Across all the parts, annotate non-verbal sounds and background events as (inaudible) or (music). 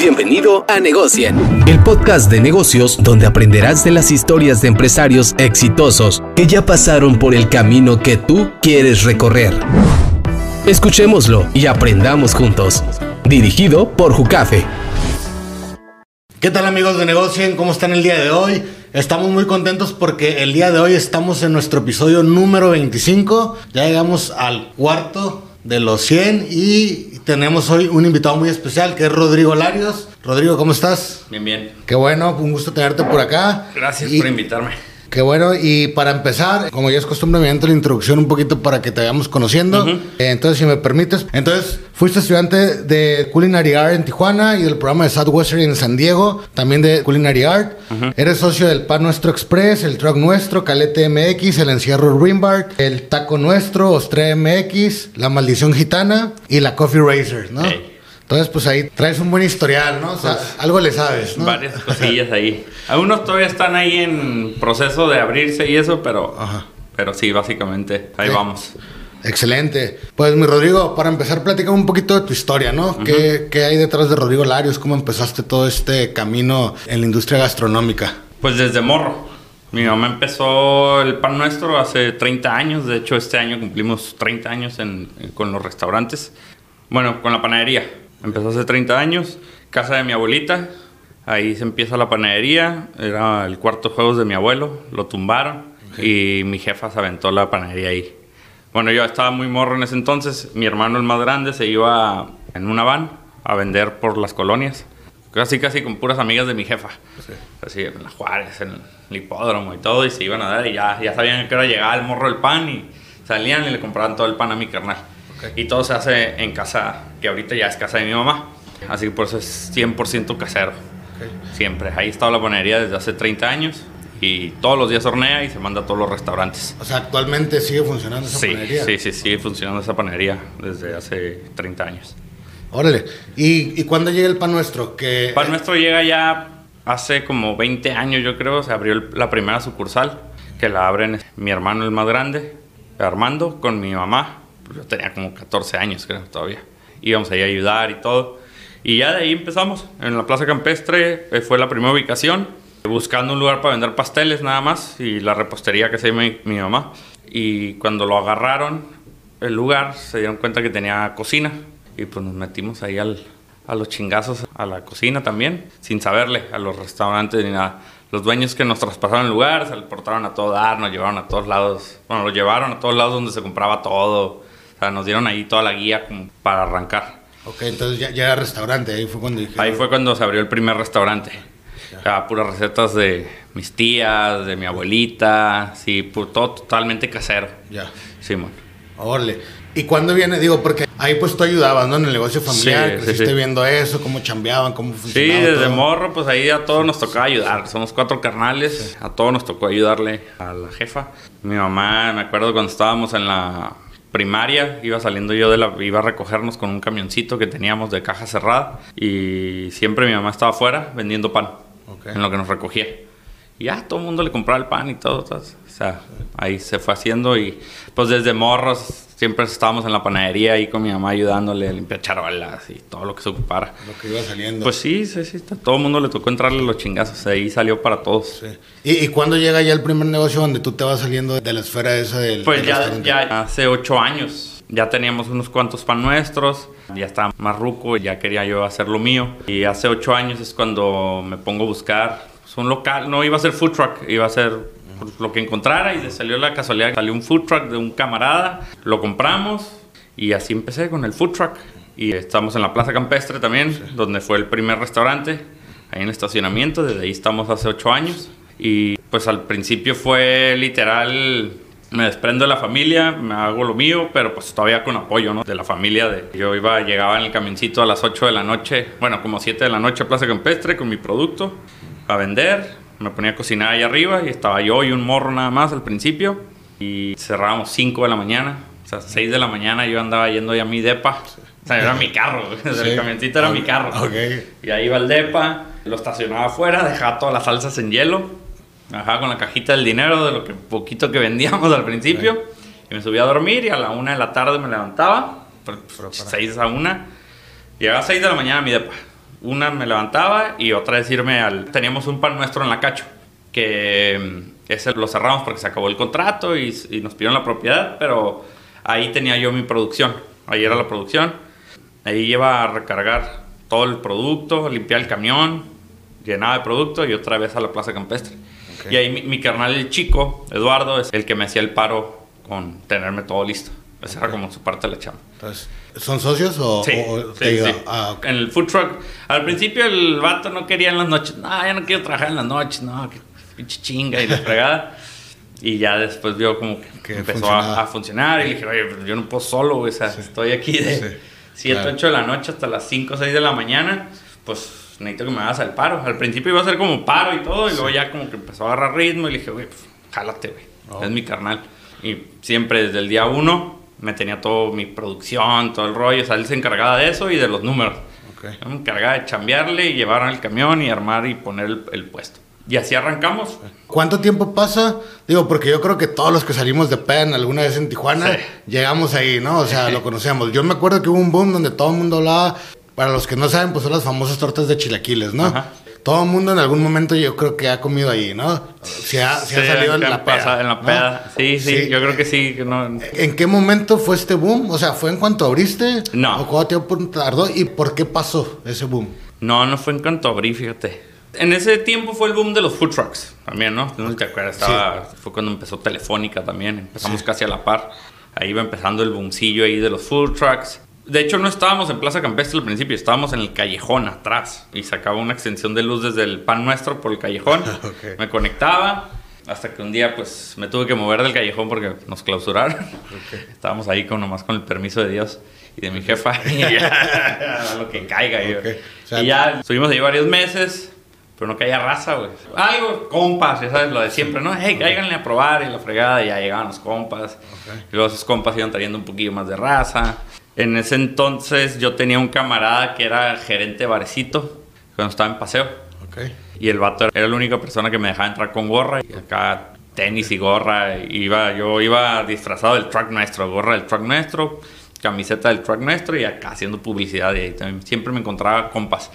Bienvenido a Negocien, el podcast de negocios donde aprenderás de las historias de empresarios exitosos que ya pasaron por el camino que tú quieres recorrer. Escuchémoslo y aprendamos juntos. Dirigido por Jucafe. ¿Qué tal amigos de Negocien? ¿Cómo están el día de hoy? Estamos muy contentos porque el día de hoy estamos en nuestro episodio número 25. Ya llegamos al cuarto de los 100 y tenemos hoy un invitado muy especial que es Rodrigo Larios. Rodrigo, ¿cómo estás? Bien, bien. Qué bueno, un gusto tenerte por acá. Gracias Y- por invitarme. Qué bueno, y para empezar, como ya es costumbre, me la introducción un poquito para que te vayamos conociendo. Eh, entonces, si me permites, entonces, fuiste estudiante de Culinary Art en Tijuana y del programa de Southwestern en San Diego, también de Culinary Art. Eres socio del Pan Nuestro Express, el Truck Nuestro, Calete MX, el Encierro Rimbar, el Taco Nuestro, Ostre MX, La Maldición Gitana y la Coffee Racer, ¿no? Ey. Entonces, pues ahí traes un buen historial, ¿no? O sea, algo le sabes, ¿no? Varias cosillas ahí. Algunos todavía están ahí en proceso de abrirse y eso, pero, Ajá. pero sí, básicamente, ahí Sí. vamos. Excelente. Pues mi Rodrigo, para empezar, platica un poquito de tu historia, ¿no? ¿Qué, qué hay detrás de Rodrigo Larios? ¿Cómo empezaste todo este camino en la industria gastronómica? Pues desde morro. Mi mamá empezó el pan nuestro hace 30 años. De hecho, este año cumplimos 30 años en- con los restaurantes. Bueno, con la panadería. Empezó hace 30 años. Casa de mi abuelita. Ahí se empieza la panadería. Era el cuarto juegos de mi abuelo. Lo tumbaron. Y mi jefa se aventó la panadería ahí. Bueno, yo estaba muy morro en ese entonces. Mi hermano, el más grande, se iba en una van a vender por las colonias. Casi, casi con puras amigas de mi jefa. Así, en la Juárez, en el hipódromo y todo. Y se iban a dar y ya, ya sabían que era llegar el morro del pan y salían y le compraban todo el pan a mi carnal. Y todo se hace en casa, que ahorita ya es casa de mi mamá. Así que por eso es 100% casero. Siempre. Ahí estaba la panadería desde hace 30 años. Y todos los días hornea y se manda a todos los restaurantes. O sea, actualmente sigue funcionando esa Sí, panadería. sí, sí, sigue funcionando esa panadería desde hace 30 años. Órale. ¿Y, y cuándo llega el pan nuestro? Que, Pan Nuestro llega ya hace como 20 años, yo creo, se abrió el- la primera sucursal, que la abren mi hermano el más grande, Armando, con mi mamá. Yo tenía como 14 años, creo, todavía. Íbamos ahí a ayudar y todo. Y ya de ahí empezamos. En la Plaza Campestre eh, fue la primera ubicación, buscando un lugar para vender pasteles nada más y la repostería que hacía mi, mi mamá. Y cuando lo agarraron, el lugar, se dieron cuenta que tenía cocina y pues nos metimos ahí al, a los chingazos a la cocina también, sin saberle a los restaurantes ni nada. Los dueños que nos traspasaron el lugar se le portaron a todo dar, nos llevaron a todos lados, bueno, lo llevaron a todos lados donde se compraba todo. O sea, nos dieron ahí toda la guía como para arrancar. Ok, entonces ya, ya era restaurante. Ahí fue cuando dije. Ahí fue cuando se abrió el primer restaurante. Ya, puras recetas de mis tías, de mi abuelita, sí, todo totalmente casero. Ya. Simón. Órale. ¿Y cuándo viene? Digo, porque ahí pues tú ayudabas, ¿no? En el negocio familiar. Sí, sí, creciste sí. viendo eso, cómo chambeaban, cómo Sí, funcionaba desde todo. morro, pues ahí a todos nos tocaba ayudar. Somos cuatro carnales, a todos nos tocó ayudarle a la jefa. Mi mamá, me acuerdo cuando estábamos en la primaria, iba saliendo yo de la, iba a recogernos con un camioncito que teníamos de caja cerrada y siempre mi mamá estaba afuera vendiendo pan en lo que nos recogía. Y ya todo el mundo le compraba el pan y todo, todo. O sea, ahí se fue haciendo y pues desde morros siempre estábamos en la panadería ahí con mi mamá ayudándole a limpiar charolas y todo lo que se ocupara. Lo que iba saliendo. Pues sí, sí, sí. Todo el mundo le tocó entrarle los chingazos. Ahí salió para todos. Sí. ¿Y, ¿Y cuándo llega ya el primer negocio donde tú te vas saliendo de la esfera esa del. Pues del ya, ya hace ocho años. Ya teníamos unos cuantos pan nuestros. Ya estaba más ruco. Ya quería yo hacer lo mío. Y hace ocho años es cuando me pongo a buscar pues, un local. No iba a ser food truck. Iba a ser pues, lo que encontrara. Y salió la casualidad. Salió un food truck de un camarada. Lo compramos. Y así empecé con el food truck. Y estamos en la Plaza Campestre también. Donde fue el primer restaurante. Ahí en el estacionamiento. Desde ahí estamos hace ocho años. Y pues al principio fue literal me desprendo de la familia, me hago lo mío, pero pues todavía con apoyo, ¿no? De la familia. De, yo iba, llegaba en el camioncito a las 8 de la noche, bueno, como 7 de la noche a Plaza Campestre con mi producto a vender. Me ponía a cocinar ahí arriba y estaba yo y un morro nada más al principio. Y cerrábamos 5 de la mañana. O sea, 6 de la mañana yo andaba yendo ya a mi depa. O sea, era mi carro. (laughs) Sí. el camioncito era mi carro. Ok. Y ahí iba el depa, lo estacionaba afuera, dejaba todas las salsas en hielo, bajaba con la cajita del dinero de lo que poquito que vendíamos (laughs) al principio, y me subía a dormir y a la una de la tarde me levantaba, por- por seis a una, llegaba a seis de la mañana a mi depa. Una me levantaba y otra es irme al... Teníamos un pan nuestro en la cacho, que mm, ese lo cerramos porque se acabó el contrato y, y nos pidieron la propiedad, pero ahí tenía yo mi producción. Ahí era la producción. Ahí iba a recargar todo el producto, limpiar el camión, llenaba de producto y otra vez a la plaza campestre. Ok. Y ahí mi, mi carnal, el chico, Eduardo, es el que me hacía el paro con tenerme todo listo. Esa era como su parte de la chamba. Entonces, ¿son socios o, Sí, o sí, ayuda? sí. Ah, ok. En el food truck, al principio el vato no quería en las noches. No, ya no quiero trabajar en las noches, no, que pinche chinga y la (laughs) fregada. Y ya después vio como que, Que empezó a, a funcionar y le dije, oye, pues yo no puedo solo, güey, o sea, estoy aquí de 7, claro. 8 de la noche hasta las 5, 6 de la mañana, pues necesito que me hagas el paro. Al principio iba a ser como paro y todo, y luego ya como que empezó a agarrar ritmo y le dije, güey, pues, jálate, güey, Oh. es mi carnal. Y siempre desde el día uno me tenía todo mi producción, todo el rollo, o sea, él se encargaba de eso y de los números. Ok. Yo me encargaba de chambearle y llevar al camión y armar y poner el, el puesto. Y así arrancamos. ¿Cuánto tiempo pasa? Digo, porque yo creo que todos los que salimos de PEN alguna vez en Tijuana, Sí. llegamos ahí, ¿no? O sea, (laughs) lo conocemos. Yo me acuerdo que hubo un boom donde todo el mundo hablaba, para los que no saben, pues son las famosas tortas de chilaquiles, ¿no? Ajá. Todo el mundo en algún momento yo creo que ha comido ahí, ¿no? Se ha, se ha Sí, salido en la peda. En la ¿no? peda. Sí, sí, yo creo que sí. que no, ¿En qué momento fue este boom? O sea, ¿fue en cuanto abriste? No. ¿O cuánto tiempo tardó? ¿Y por qué pasó ese boom? No, no fue en cuanto abrí, fíjate. En ese tiempo fue el boom de los food trucks también, ¿no? No te acuerdas, estaba, fue cuando empezó Telefónica también, empezamos casi a la par. Ahí iba empezando el boomcillo ahí de los food trucks. De hecho, no estábamos en Plaza Campestre al principio, estábamos en el callejón atrás y sacaba una extensión de luz desde el pan nuestro por el callejón. (laughs) Me conectaba hasta que un día pues me tuve que mover del callejón porque nos clausuraron. (laughs) Estábamos ahí con nomás con el permiso de Dios y de mi jefa. (laughs) y ya, lo que caiga. y- Ok. O sea, y ya estuvimos ahí varios meses, pero no caía raza, güey. Algo, compas, ya sabes, lo de siempre, ¿no? Hey, cáiganle a probar y la fregada, y ya llegaban los compas. Y luego esos compas iban trayendo un poquillo más de raza. En ese entonces yo tenía un camarada que era gerente de barecito cuando estaba en paseo. Ok. Y el vato era la única persona que me dejaba entrar con gorra. Y acá tenis y gorra. Iba, yo iba disfrazado del truck nuestro, gorra del truck nuestro, camiseta del truck nuestro y acá haciendo publicidad. Y ahí también siempre me encontraba compas.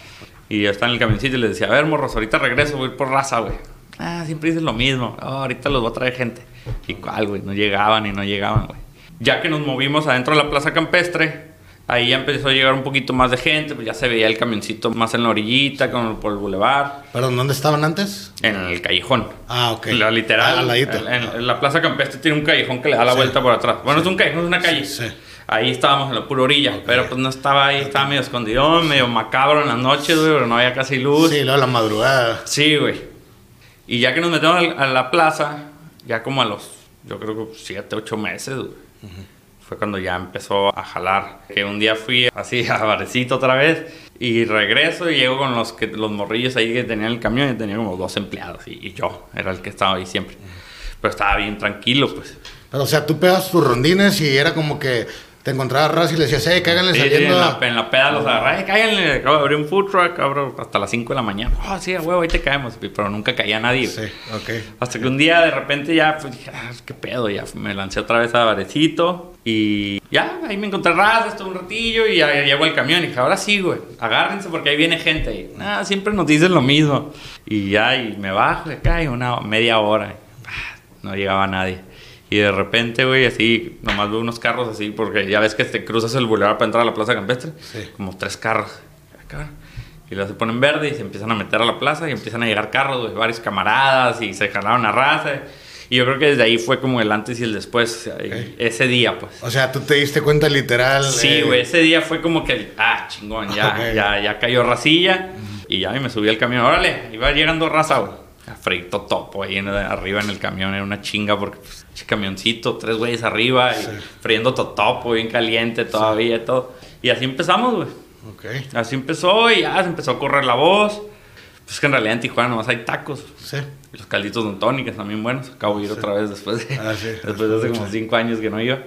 Y yo estaba en el camioncito y les decía, a ver, morros, ahorita regreso, voy por raza, güey. Ah, siempre dices lo mismo. "Oh, ahorita los voy a traer gente. ¿Y cuál, güey? No llegaban y no llegaban, güey. Ya que nos movimos adentro de la plaza campestre, ahí ya empezó a llegar un poquito más de gente, pues ya se veía el camioncito más en la orillita, como por el bulevar. ¿Perdón, dónde estaban antes? En el callejón. Ah, ok. La literal. Ah, ladito. En, la plaza campestre tiene un callejón que le da la Sí. vuelta por atrás. Bueno, es un callejón, es una calle. Sí. Ahí estábamos en la pura orilla, pero pues no estaba ahí, estaba medio escondido, medio macabro en las noches, güey, pero no había casi luz. Sí, luego la madrugada. Sí, güey. Y ya que nos metemos a la plaza, ya como a los, yo creo que 7, 8 meses, güey, fue cuando ya empezó a jalar. Que un día fui así (laughs) a Barecito otra vez y regreso y llego con los, que, los morrillos ahí que tenían el camión y tenía como dos empleados y, y yo era el que estaba ahí siempre. Pero estaba bien tranquilo, pues. Pero, o sea, tú pegas tus rondines y era como que te encontrabas raza y le decías, hey, cáganle Sí, sí, saliendo. en, la, en la peda los agarré, "Ay, cáiganle, acabo de abrir un food truck, abro hasta las 5 de la mañana. Ah, sí, huevo, ahí te caemos. Pero nunca caía nadie. Sí, ok. Hasta que un día de repente ya pues, dije, ah, qué pedo, ya me lancé otra vez a Barecito y ya, ahí me encontré raza, estuve un ratillo y ya, ya llegó el camión y dije, ahora sí, güey, agárrense porque ahí viene gente. Y, ah, siempre nos dicen lo mismo. Y ya, y me bajo de acá y una media hora, y, ah, no llegaba nadie. Y de repente, güey, así, nomás veo unos carros así, porque ya ves que te cruzas el bulevar para entrar a la plaza campestre. Sí. Como tres carros. Acá. Y luego se ponen verde y se empiezan a meter a la plaza y empiezan a llegar carros, güey, varios camaradas y se jalaron a raza. Y yo creo que desde ahí fue como el antes y el después, o sea, y ese día, pues. O sea, tú te diste cuenta literal. Sí, eh, güey, ese día fue como que, ah, chingón, ya, Ok. ya, ya cayó racilla y ya y me subí al camión. Órale, iba llegando raza, güey. Frito topo ahí en- arriba en el camión, era una chinga porque, pues, camioncito, tres güeyes arriba y friendo totopo bien caliente todavía y todo. Y así empezamos, güey. Ok, Así empezó y ya se empezó a correr la voz. Pues que en realidad en Tijuana nomás hay tacos. sí. Y los calditos Don Tony, que están bien buenos. Acabo de ir otra vez después de, Ah, sí. (laughs) después de hace como cinco años que no iba.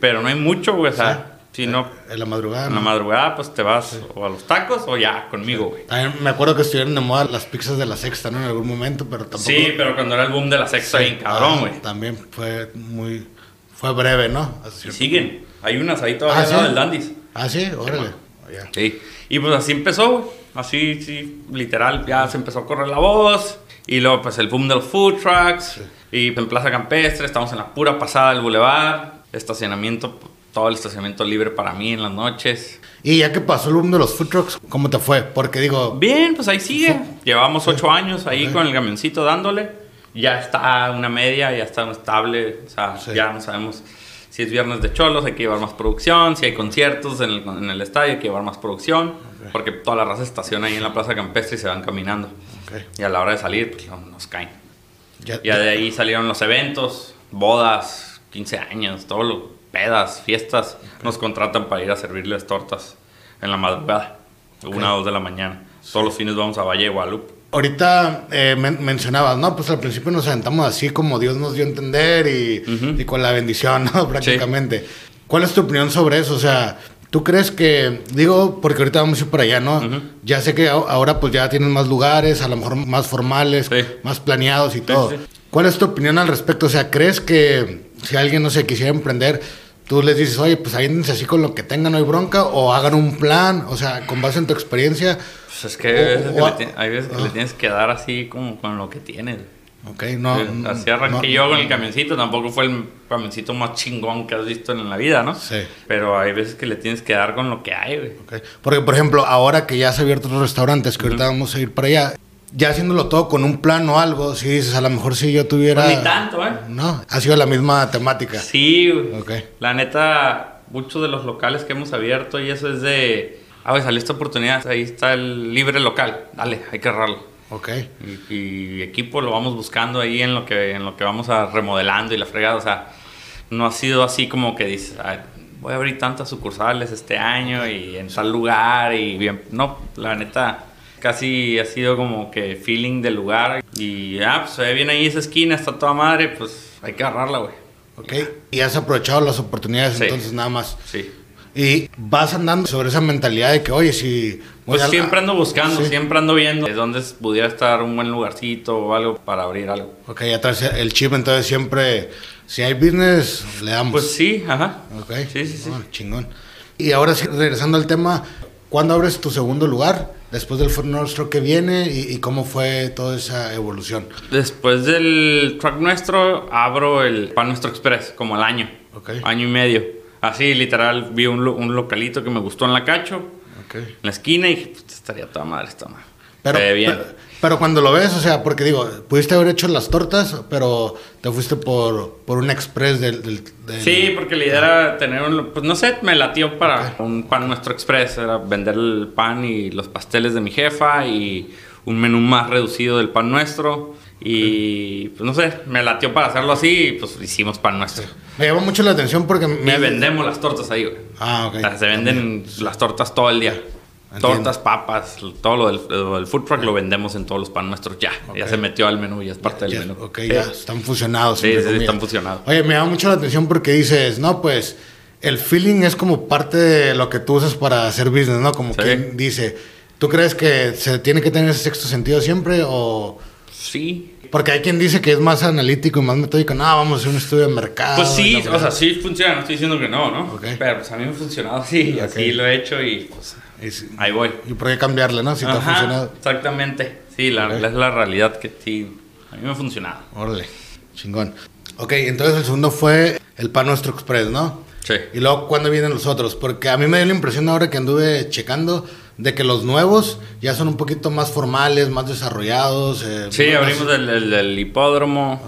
Pero no hay mucho, güey. O sea, si no, En la madrugada. en la ¿no? madrugada, pues te vas o a los tacos o ya conmigo, güey. También me acuerdo que estuvieron de moda las pizzas de la sexta, ¿no? En algún momento, pero tampoco. Sí, pero cuando era el boom de la sexta, Sí. bien cabrón, Ah, güey. También fue muy. Fue breve, ¿no? Así- y siguen. Hay unas ahí todavía Ah, ¿sí? del Dandy's. Ah, sí, órale. Ya. Sí. Y pues así empezó, güey. Así, sí, literal, ya se empezó a correr la voz. Y luego, pues, el boom de los food trucks. Y en Plaza Campestre, estamos en la pura pasada del bulevar. Estacionamiento, todo el estacionamiento libre para mí en las noches. Y ya que pasó el boom de los food trucks, ¿cómo te fue? Porque digo, Bien, pues ahí sigue. Llevamos ocho años ahí con el camioncito dándole. Ya está una media, ya está estable. O sea, Sí. ya no sabemos si es viernes de cholos, hay que llevar más producción. Si hay conciertos en el, en el estadio, hay que llevar más producción. Porque toda la raza estaciona ahí en la plaza campestre y se van caminando. Ok. Y a la hora de salir, pues no- nos caen. ya, Ya de ahí salieron los eventos, bodas, 15 años, todo lo, pedas, fiestas. Nos contratan para ir a servirles tortas en la madrugada, una o dos de la mañana. Todos los fines vamos a Valle de Guadalupe. Ahorita eh, men- mencionabas, ¿no? Pues al principio nos aventamos así como Dios nos dio a entender y, con la bendición, ¿no? (laughs) Prácticamente. ¿Cuál es tu opinión sobre eso? O sea, ¿tú crees que, digo, porque ahorita vamos a ir para allá, ¿no? Ujú. Ya sé que ahora pues ya tienen más lugares, a lo mejor más formales, Sí. más planeados y todo. ¿Cuál es tu opinión al respecto? O sea, ¿crees que si alguien, no sé, quisiera emprender, tú les dices, oye, pues aviéndense así con lo que tengan, no hay bronca, o hagan un plan, o sea, con base en tu experiencia? Pues es que hay veces, O- que, o- le, ti- hay veces que le tienes que dar así como con lo que tienes. Ok, no. No, así arranqué no. yo con el camioncito, tampoco fue el camioncito más chingón que has visto en la vida, ¿no? Sí. Pero hay veces que le tienes que dar con lo que hay, güey. Ok. Porque, por ejemplo, ahora que ya se abierto los restaurantes, que ahorita vamos a ir para allá, ya haciéndolo todo con un plan o algo, si dices, a lo mejor si yo tuviera... Pues ni tanto, ¿eh? No, ha sido la misma temática. Sí, güey. Ok. La neta, muchos de los locales que hemos abierto y eso es de. Ah, güey, salió esta oportunidad, ahí está el libre local. Dale, hay que agarrarlo. Ok. Y, y equipo lo vamos buscando ahí en lo que en lo que vamos a remodelando y la fregada. O sea, no ha sido así como que dices, "Ay, voy a abrir tantas sucursales este año y en tal lugar y bien. No, la neta, casi ha sido como que feeling del lugar. Y ah, pues se ve bien ahí esa esquina, está toda madre, pues hay que agarrarla, güey. Ok. Y has aprovechado las oportunidades Sí. entonces nada más. Sí. Y vas andando sobre esa mentalidad de que, oye, si... Pues a- siempre ando buscando, Sí. siempre ando viendo de dónde pudiera estar un buen lugarcito o algo para abrir algo. Ok, ya traes el chip, entonces siempre, si hay business, le damos. Pues sí, ajá. Ok. Sí, sí, sí. Ah, chingón. Y ahora sí, regresando al tema, ¿cuándo abres tu segundo lugar? Después del Ford Nostro que viene y, y cómo fue toda esa evolución. Después del truck nuestro, abro el Pan Nuestro Express, como al año. Ok. Año y medio. Así, literal, vi un, lo- un localito que me gustó en la Cacho, en la esquina, y dije, "Puta, estaría toda madre esta madre. Pero, pero, pero cuando lo ves, o sea, porque digo, pudiste haber hecho las tortas, pero te fuiste por, por un express del... del- del- Sí, porque la idea era tener un, pues no sé, me latió para un pan nuestro express, era vender el pan y los pasteles de mi jefa y un menú más reducido del pan nuestro y pues no sé, me latió para hacerlo así y pues hicimos pan nuestro. Me llamó mucho la atención porque me... Y vendemos las tortas ahí, güey. Ah, ok. O sea, se venden las tortas todo el día. Entiendo. Tortas, papas, todo lo del, del food truck lo vendemos en todos los pan nuestros ya. Ya se metió al menú, ya es parte Ya, del menú. ok, Sí. ya están fusionados. Sí, sí, están fusionados. Oye, me llama mucho la atención porque dices, no, pues el feeling es como parte de lo que tú usas para hacer business, ¿no? Como Sí. quien dice, ¿tú crees que se tiene que tener ese sexto sentido siempre o...? Sí, Porque hay quien dice que es más analítico y más metódico. No, vamos a hacer un estudio de mercado. Pues sí, o sea, sí funciona, no estoy diciendo que no, ¿no? Ok. Pero pues a mí me ha funcionado (laughs) así, Ok. así lo he hecho y pues Y ahí voy. ¿Y por qué cambiarle, no? Si te ha Ajá, funcionado. Exactamente, sí, la, Ok. es la realidad que sí, a mí me ha funcionado. Órale, chingón. Ok, entonces el segundo fue el Pan Nuestro Express, ¿no? Sí. Y luego, ¿cuándo vienen los otros? Porque a mí me dio la impresión ahora que anduve checando de que los nuevos ya son un poquito más formales, más desarrollados. eh, Sí, más- abrimos el, el- el hipódromo,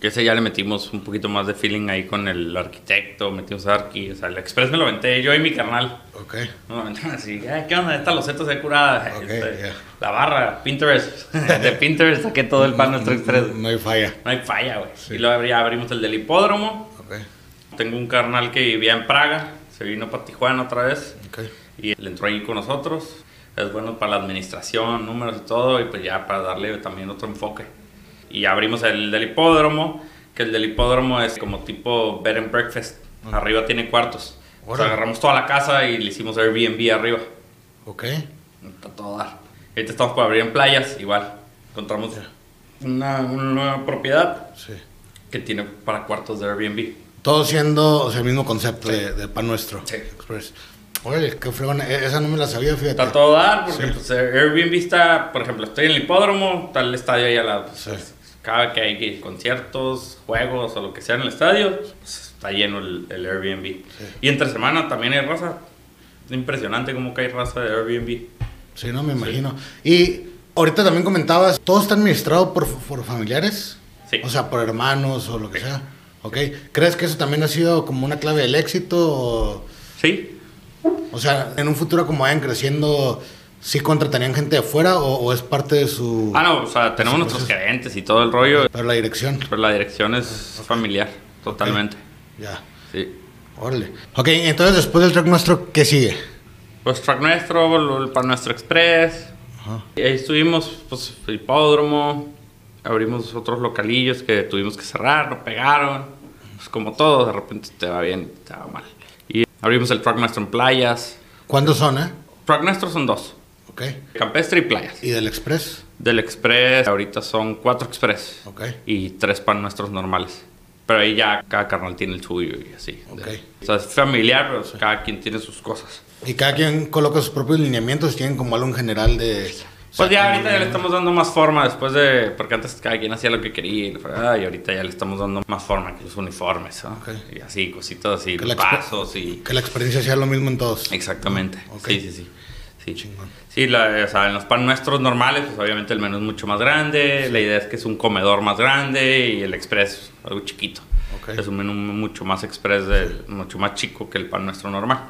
que ese ya le metimos un poquito más de feeling ahí con el arquitecto, metimos a Arqui, o sea, el Express me lo aventé yo y mi carnal. Ok, No, (laughs) así, "Ay, ¿qué onda? Esta loseta se ve curada. Ok, Este, ya. La barra, Pinterest. (laughs) De Pinterest saqué todo el pan nuestro Express. no hay falla. No hay falla, güey. Y luego abrí- abrimos el del hipódromo. Ok, Tengo un carnal que vivía en Praga, se vino para Tijuana otra vez ok. Y él entró ahí con nosotros. Es bueno para la administración, números y todo, y pues ya para darle también otro enfoque. Y abrimos el del hipódromo, que el del hipódromo es como tipo bed and breakfast. Arriba tiene cuartos. O sea, agarramos toda la casa y le hicimos Airbnb arriba. Ok, Está todo dar. Ahorita estamos por abrir en playas, igual. Encontramos una, una nueva propiedad sí. que tiene para cuartos de Airbnb. Todo siendo o sea, el mismo concepto de, de Pan Nuestro Sí. Express. Oye, qué fregón. E- Esa no me la sabía, fíjate. Está todo dar, porque Sí. pues, Airbnb está, por ejemplo, estoy en el hipódromo, está el estadio ahí al lado. pues, Sí. Cada que hay conciertos, juegos o lo que sea en el estadio, pues, está lleno el, el Airbnb. Y entre semana también hay raza. Es impresionante cómo que hay raza de Airbnb. Sí, no, me imagino. Y ahorita también comentabas, ¿todo está administrado por, por familiares? Sí. O sea, por hermanos o lo que sea. ¿Ok? ¿Crees que eso también ha sido como una clave del éxito? O, Sí, o sea, en un futuro como vayan creciendo, ¿sí contratarían gente de afuera o, o es parte de su... Ah, no, o sea, tenemos nuestros gerentes y todo el rollo, Pero la dirección. pero la dirección es familiar, totalmente. Ya. Sí. Órale. Ok, entonces después del track nuestro, ¿qué sigue? Pues track nuestro, el Pan Nuestro Express. Ajá. Y ahí estuvimos, pues, hipódromo. Abrimos otros localillos que tuvimos que cerrar, no pegaron. Pues como todo, de repente te va bien te va mal. Abrimos el Track Nuestro en playas. ¿Cuántos son, eh? Track Nuestro son dos, Ok. campestre y playas. ¿Y del Express? Del Express, ahorita son cuatro Express. Ok. Y tres Pan Nuestros normales. Pero ahí ya cada carnal tiene el suyo y así. Ok. O sea, es familiar, pero cada quien tiene sus cosas. Y cada quien coloca sus propios lineamientos, tienen como algo en general de... Pues ya ahorita ya le estamos dando más forma después de... Porque antes cada quien hacía lo que quería y, ahorita ya le estamos dando más forma que los uniformes, ¿no? Ok. Y así, cositas así, Que pasos y... Que la experiencia sea lo mismo en todos. Exactamente. Ok. Sí, sí, sí. Sí, Chingón. Sí, la- o sea, en los pan nuestros normales, pues obviamente el menú es mucho más grande. La idea es que es un comedor más grande y el express algo chiquito. Ok. Es un menú mucho más express, de- mucho más chico que el pan nuestro normal.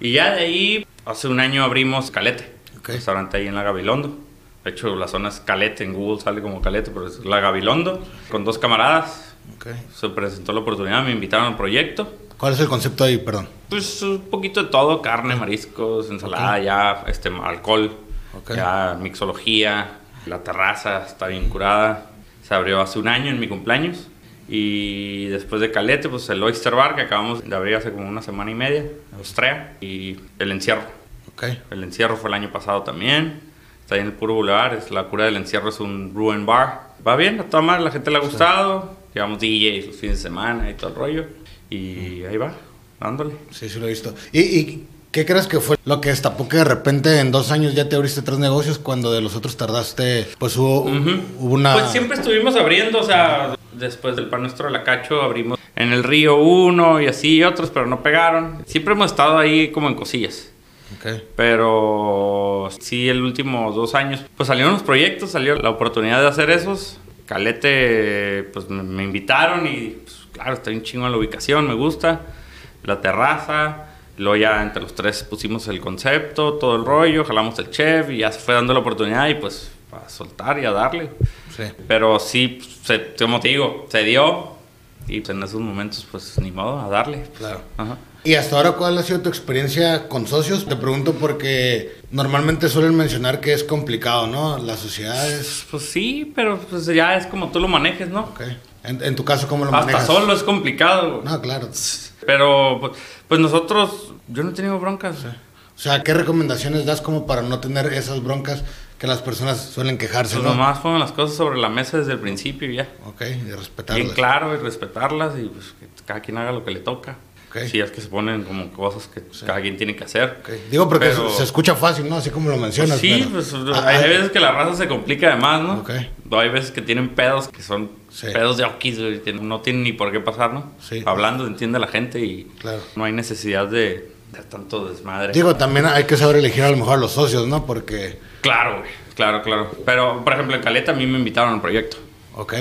Y ya de ahí, hace un año abrimos Calete, Ok. restaurante ahí en la Gabilondo. De hecho, la zona es Calete, en Google sale como Calete, pero es la Gabilondo. Con dos camaradas, Ok. se presentó la oportunidad, me invitaron al proyecto. ¿Cuál es el concepto ahí, perdón? Pues un poquito de todo, carne, mariscos, ensalada, ya, este, alcohol, ya mixología, la terraza está bien curada. Se abrió hace un año en mi cumpleaños. Y después de Calete, pues el Oyster Bar que acabamos de abrir hace como una semana y media, Austria, y el encierro. El encierro fue el año pasado también. Está ahí en el puro boulevard. Es la cura del encierro es un ruin bar. Va bien, a toda madre, la gente le ha gustado. Llevamos DJs los fines de semana y todo el rollo. Y ahí va, dándole. Sí, sí lo he visto. ¿Y, y qué crees que fue lo que destapó que de repente en dos años ya te abriste tres negocios cuando de los otros tardaste, pues hubo, hubo una... Pues siempre estuvimos abriendo, o sea, después del pan nuestro de la Cacho abrimos en el río uno y así y otros, pero no pegaron. Siempre hemos estado ahí como en cosillas. Ok. Pero sí, el último dos años, pues salieron los proyectos, salió la oportunidad de hacer esos. Calete, pues me, me invitaron y, pues, claro, está bien chingo la ubicación, me gusta. La terraza, luego ya entre los tres pusimos el concepto, todo el rollo, jalamos el chef y ya se fue dando la oportunidad y pues a soltar y a darle. Sí. Pero sí, pues, se, como te digo, se dio y pues, en esos momentos, pues ni modo, a darle. Claro. Ajá. ¿Y hasta ahora cuál ha sido tu experiencia con socios? Te pregunto porque normalmente suelen mencionar que es complicado, ¿no? Las sociedades... Pues sí, pero pues ya es como tú lo manejes, ¿no? Ok. En, en tu caso, ¿cómo lo Hasta manejas? solo es complicado. No, claro. Pero pues, pues nosotros, yo no he tenido broncas. O sea, ¿qué recomendaciones das como para no tener esas broncas que las personas suelen quejarse, Pues no? nomás pongan las cosas sobre la mesa desde el principio y ya. Ok, y respetarlas. Bien claro y respetarlas y pues que cada quien haga lo que le toca. Ok. Si es que se ponen como cosas que cada quien tiene que hacer. Digo porque Pero- se, se escucha fácil, ¿no? Así como lo mencionas. sí, pero- pues Ah, hay ah, veces que la raza se complica además, ¿no? Hay veces que tienen pedos que son Sí. pedos de que no tienen ni por qué pasar, ¿no? Sí. Hablando entiende la gente y Claro. no hay necesidad de, de tanto desmadre. Digo, también hay que saber elegir a lo mejor a los socios, ¿no? Porque, Claro, güey. Claro, claro. Pero, por ejemplo, en Caleta a mí me invitaron al proyecto. ok,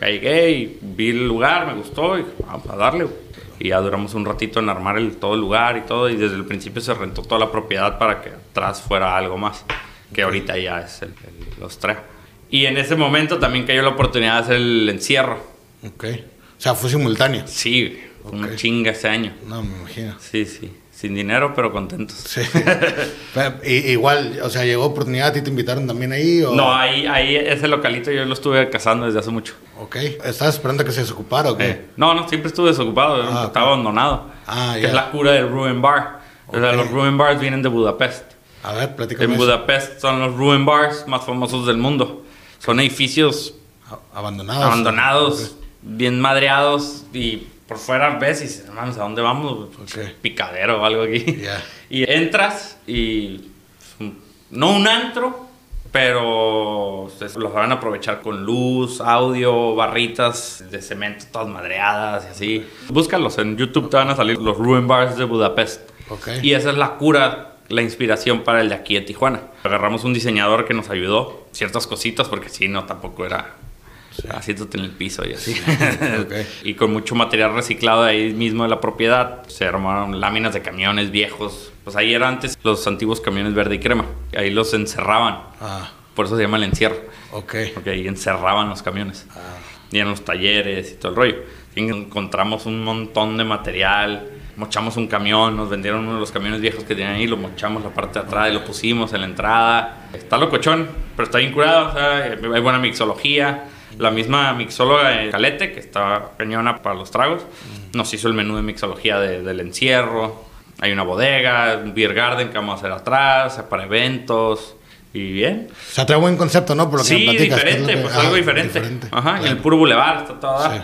Ya llegué y vi el lugar, me gustó y vamos a darle. güey. Y ya duramos un ratito en armar el, todo el lugar y todo. Y desde el principio se rentó toda la propiedad para que atrás fuera algo más. Que ahorita ya es el, el- los tres. Y en ese momento también cayó la oportunidad de hacer el encierro. ok. O sea, fue simultáneo. Sí. Fue una Ok. chinga ese año. No, me imagino. Sí, sí. Sin dinero, pero contentos. Sí. (laughs) Igual, o sea, llegó oportunidad, ¿a ti te invitaron también ahí? O... No, ahí, ahí ese localito yo lo estuve cazando desde hace mucho. Ok. ¿Estabas esperando que se desocupara o qué? Eh, No, no, siempre estuve desocupado, Ah, estaba ok. abandonado. Ah, que ya. es la cura del Ruin Bar. O sea, los Ruin Bars vienen de Budapest. A ver, platícame. En eso. Budapest son los Ruin Bars más famosos del mundo. Son edificios Abandonados. abandonados, bien madreados y por fuera ves y dices, "No mames, ¿a dónde vamos? Picadero o algo aquí. Ya. (laughs) Y entras y. pues, no un antro, pero ustedes lo saben aprovechar con luz, audio, barritas de cemento todas madreadas y así. Búscalos en YouTube, te van a salir los Ruin Bars de Budapest. Ok. Y esa es la cura, la inspiración para el de aquí de Tijuana. Agarramos un diseñador que nos ayudó, ciertas cositas, porque si no, tampoco era haciéndote en el piso y así. (laughs) Ok. y con mucho material reciclado de ahí mismo de la propiedad, se armaron láminas de camiones viejos. Pues ahí eran antes los antiguos camiones verde y crema. Ahí los encerraban. Ah, Por eso se llama el encierro. ok. Porque ahí encerraban los camiones. Ah. Y en los talleres y todo el rollo. Y encontramos un montón de material. Mochamos un camión, nos vendieron uno de los camiones viejos que tenían ahí, lo mochamos la parte de atrás y lo pusimos en la entrada. Está locochón, pero está bien curado, o sea, hay buena mixología. La misma mixóloga de Calete, que está cañona para los tragos, nos hizo el menú de mixología de- del encierro. Hay una bodega, un beer garden que vamos a hacer atrás, para eventos. Y bien. O sea, trae buen concepto, ¿no? Por lo que Sí, platicas, diferente, que- pues ah, algo diferente. Ajá, y claro. el puro boulevard está todo. Sí.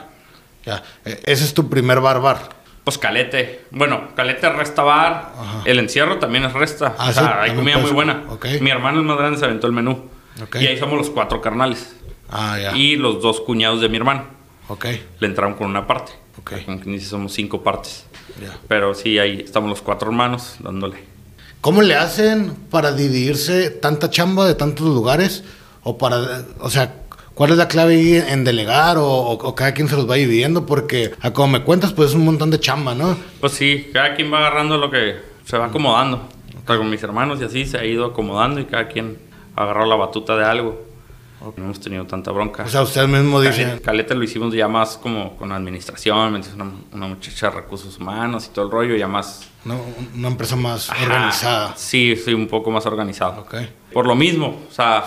Ya. Eh, Ese es tu primer bar bar. Pues Calete. Bueno, Calete resta bar. Ajá. El encierro también es resta. Ah, o sí, sea, hay también comida muy buena. Ok. Mi hermano el más grande se aventó el menú. Ok. Y ahí somos los cuatro carnales. Ah, ya. Y los dos cuñados de mi hermano. Ok. Le entraron con una parte. Ok. Como somos cinco partes. Ya. Pero sí, ahí estamos los cuatro hermanos dándole. ¿Cómo le hacen para dividirse tanta chamba de tantos lugares? O para, o sea, ¿cuál es la clave ahí en delegar o, o- o cada quien se los va dividiendo? Porque, a como me cuentas, pues es un montón de chamba, ¿no? Pues sí, cada quien va agarrando lo que se va acomodando. O sea, con mis hermanos y así se ha ido acomodando y cada quien agarró la batuta de algo. No hemos tenido tanta bronca. O sea, ustedes mismos dicen, Caleta, lo hicimos ya más como con administración, una, una muchacha de recursos humanos y todo el rollo, ya más ¿no? una empresa más ajá, organizada. Sí, soy un poco más organizado. Por lo mismo, o sea,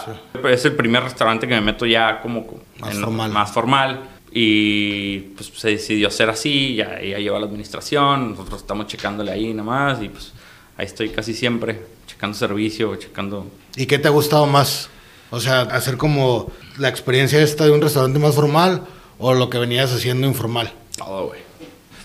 es el primer restaurante que me meto ya como co- Más formal. más formal y pues se decidió hacer así, ya ella lleva la administración, nosotros estamos checándole ahí nada más y pues ahí estoy casi siempre checando servicio, checando ¿Y qué te ha gustado más? O sea, hacer como la experiencia esta de un restaurante más formal o lo que venías haciendo informal. todo, güey.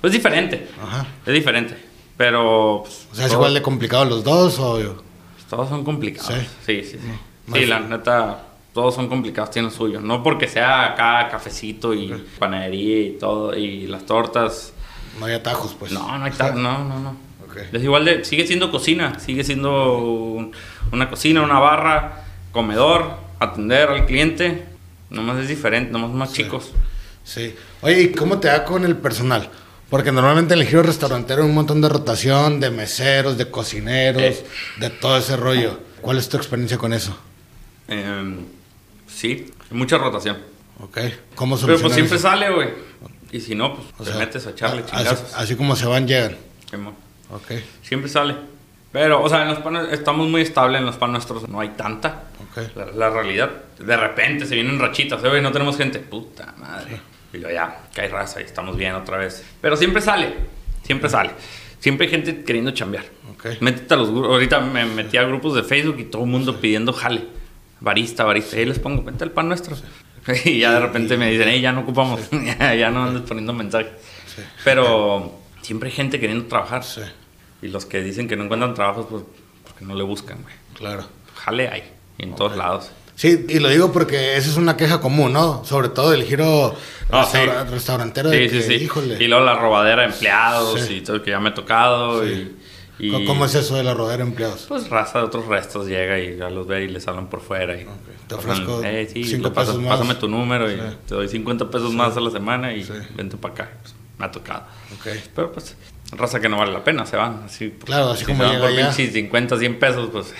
Pues diferente, Ajá. es diferente, pero pues, O sea, ¿es todo- igual de complicado los dos o...? Todos son complicados. Sí. Sí, sí, sí. No. Sí, la neta, todos son complicados, tienen lo suyo. No porque sea acá cafecito y panadería y todo, y las tortas. No hay atajos, pues. No, no hay tal, (laughs) no, no, no. Ok. Es igual de, sigue siendo cocina, sigue siendo un- una cocina, una barra, comedor, atender al cliente. Nomás es diferente, nomás más chicos. Sí. Oye, ¿y cómo te da con el personal? Porque normalmente en el giro restaurantero hay un montón de rotación, de meseros, de cocineros, Eh. de todo ese rollo. ¿Cuál es tu experiencia con eso? Em, sí, mucha rotación. ¿Ok? ¿Cómo Pero pues siempre eso? sale, güey. Y si no, pues O te sea, metes a echarle a- chingazos. Así, así como se van, llegan. Ok, Siempre sale. Pero, o sea, en los panes estamos muy estables, en los panes nuestros no hay tanta. La, la realidad, de repente se vienen rachitas, ¿eh? No tenemos gente. Puta madre. Y luego ya, cae raza y estamos bien otra vez. Pero siempre sale, siempre sale. Siempre hay gente queriendo chambear. Ok. Métete a los grupos. Ahorita me metí a grupos de Facebook y todo el mundo pidiendo jale. Barista, barista. Y ahí les pongo, vente el pan nuestro. (laughs) Y ya de repente me dicen, hey, ya no ocupamos. (laughs) ya, no andes poniendo mensajes. Pero siempre hay gente queriendo trabajar. Y los que dicen que no encuentran trabajos, pues porque no le buscan, güey. claro. Jale hay, en todos lados. Sí, y lo digo porque esa es una queja común, ¿no? Sobre todo el giro restaura- sí. restaurantero de Sí, que, sí, sí. híjole. Y luego la robadera de empleados Sí. y todo que ya me ha tocado. Sí. Y, y, ¿Cómo- ¿Cómo es eso de la rodera de empleados? Pues raza de otros restos llega y ya los ve y les hablan por fuera. Y Te pasan, ofrezco "Eh, sí, cinco pasas- pesos más". Pásame tu número y Sí. te doy 50 pesos más a la semana y Sí. vente para acá. Pues, me ha tocado. Ok. Pero pues, raza que no vale la pena, se van. Así, Claro, así si como se van llega por allá. pinches 50, 100 pesos, pues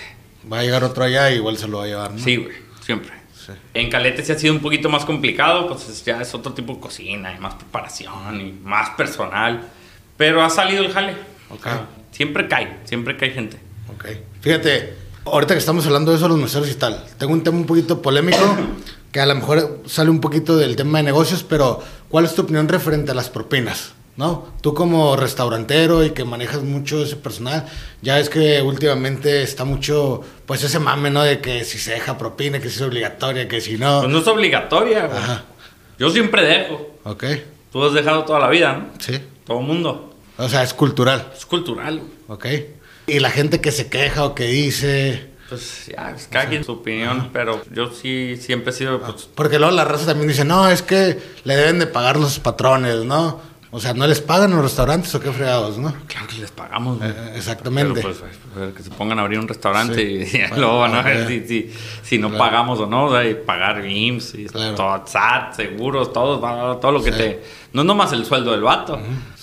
Va a llegar otro allá y igual se lo va a llevar, ¿no? sí, güey, siempre. Sí. En Calete sí ha sido un poquito más complicado, pues es- ya es otro tipo de cocina, y más preparación y más personal. Pero ha salido el jale. Ok. O sea, siempre cae, siempre cae gente. Ok. Fíjate, ahorita que estamos hablando de eso, los meseros y tal, tengo un tema un poquito polémico, que a lo mejor sale un poquito del tema de negocios, pero ¿cuál es tu opinión referente a las propinas? ¿No? Tú como restaurantero y que manejas mucho ese personal, ya es que últimamente está mucho, pues ese mame, ¿no? De que si se deja propina, que si es obligatoria, que si no. Pues no es obligatoria, güey. Ajá. Yo siempre dejo. Ok. tú has dejado toda la vida, ¿no? Sí. Todo el mundo. O sea, es cultural. Es cultural. Ok. Y la gente que se queja o que dice. Pues ya, es cada quien su opinión, pero yo sí siempre he sido, pues, Porque luego la raza también dice, no, es que le deben de pagar los patrones, ¿no? O sea, ¿no les pagan los restaurantes o qué fregados, no? claro que les pagamos. Eh, exactamente. Pero, pues, pues, que se pongan a abrir un restaurante y, (laughs) y luego van a ver si, si, si no pagamos o no, o sea, y pagar IMSS, y Claro. todo, SAT, seguros, todo, todo lo que Sí. te... No es nomás el sueldo del vato,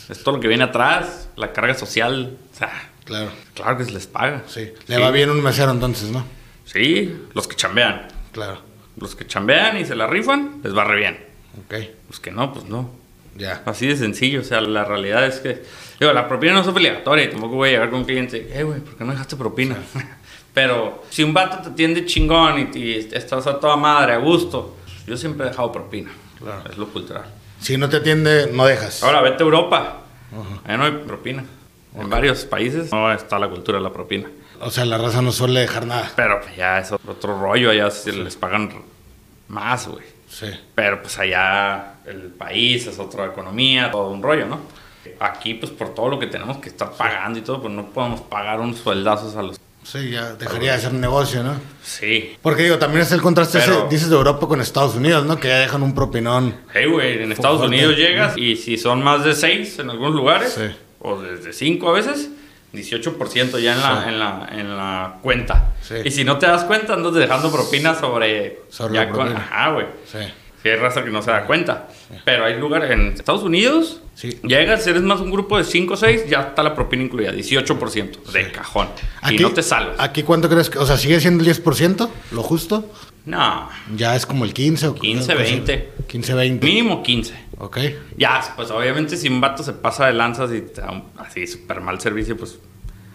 es todo lo que viene atrás, la carga social, o sea, Claro. claro que se les paga. Sí. Le va bien un mesero entonces, ¿no? Sí, los que chambean. Claro. Los que chambean y se la rifan, les va re bien. Ok. Los que no, pues no. Ya. Así de sencillo, o sea, la realidad es que, digo, la propina no es obligatoria y tampoco voy a llegar con un cliente, eh, güey, ¿por qué no dejaste propina? (laughs) Pero si un vato te atiende chingón y, y estás a toda madre, a gusto, yo siempre he dejado propina. Claro. Es lo cultural. Si no te atiende, no dejas. Ahora, vete a Europa, ahí no hay propina. En varios países no está la cultura de la propina. O sea, la raza no suele dejar nada. Pero pues, ya es otro rollo, allá se les pagan más, güey. Sí. Pero pues allá el país es otra economía, todo un rollo, ¿no? Aquí pues por todo lo que tenemos que estar pagando y todo, pues no podemos pagar unos sueldazos a los... Sí, ya dejaría de ser negocio, ¿no? Sí. Porque digo, también es el contraste, Pero- ese, dices de Europa con Estados Unidos, ¿no? Que ya dejan un propinón. Hey, güey, en Estados. Unidos llegas y si son más de seis en algunos lugares, Sí. o desde cinco a veces, 18% ya en la, Sí. en, la, en la cuenta. Sí. Y si no te das cuenta, andas dejando propina sobre... Sobre ya la con- propina. Ajá, güey. Sí. Sí, hay raza que no se da cuenta. Pero hay lugares en Estados Unidos. Sí. Llegas, eres más un grupo de 5 o 6, ya está la propina incluida, 18% de cajón. y no te salvas. ¿Aquí cuánto crees que.? O sea, ¿sigue siendo el 10%? ¿Lo justo? No, Ya es como el 15 o 15, 20. 15, 20. mínimo 15. Ok. Ya, pues obviamente si un vato se pasa de lanzas y así súper mal servicio, pues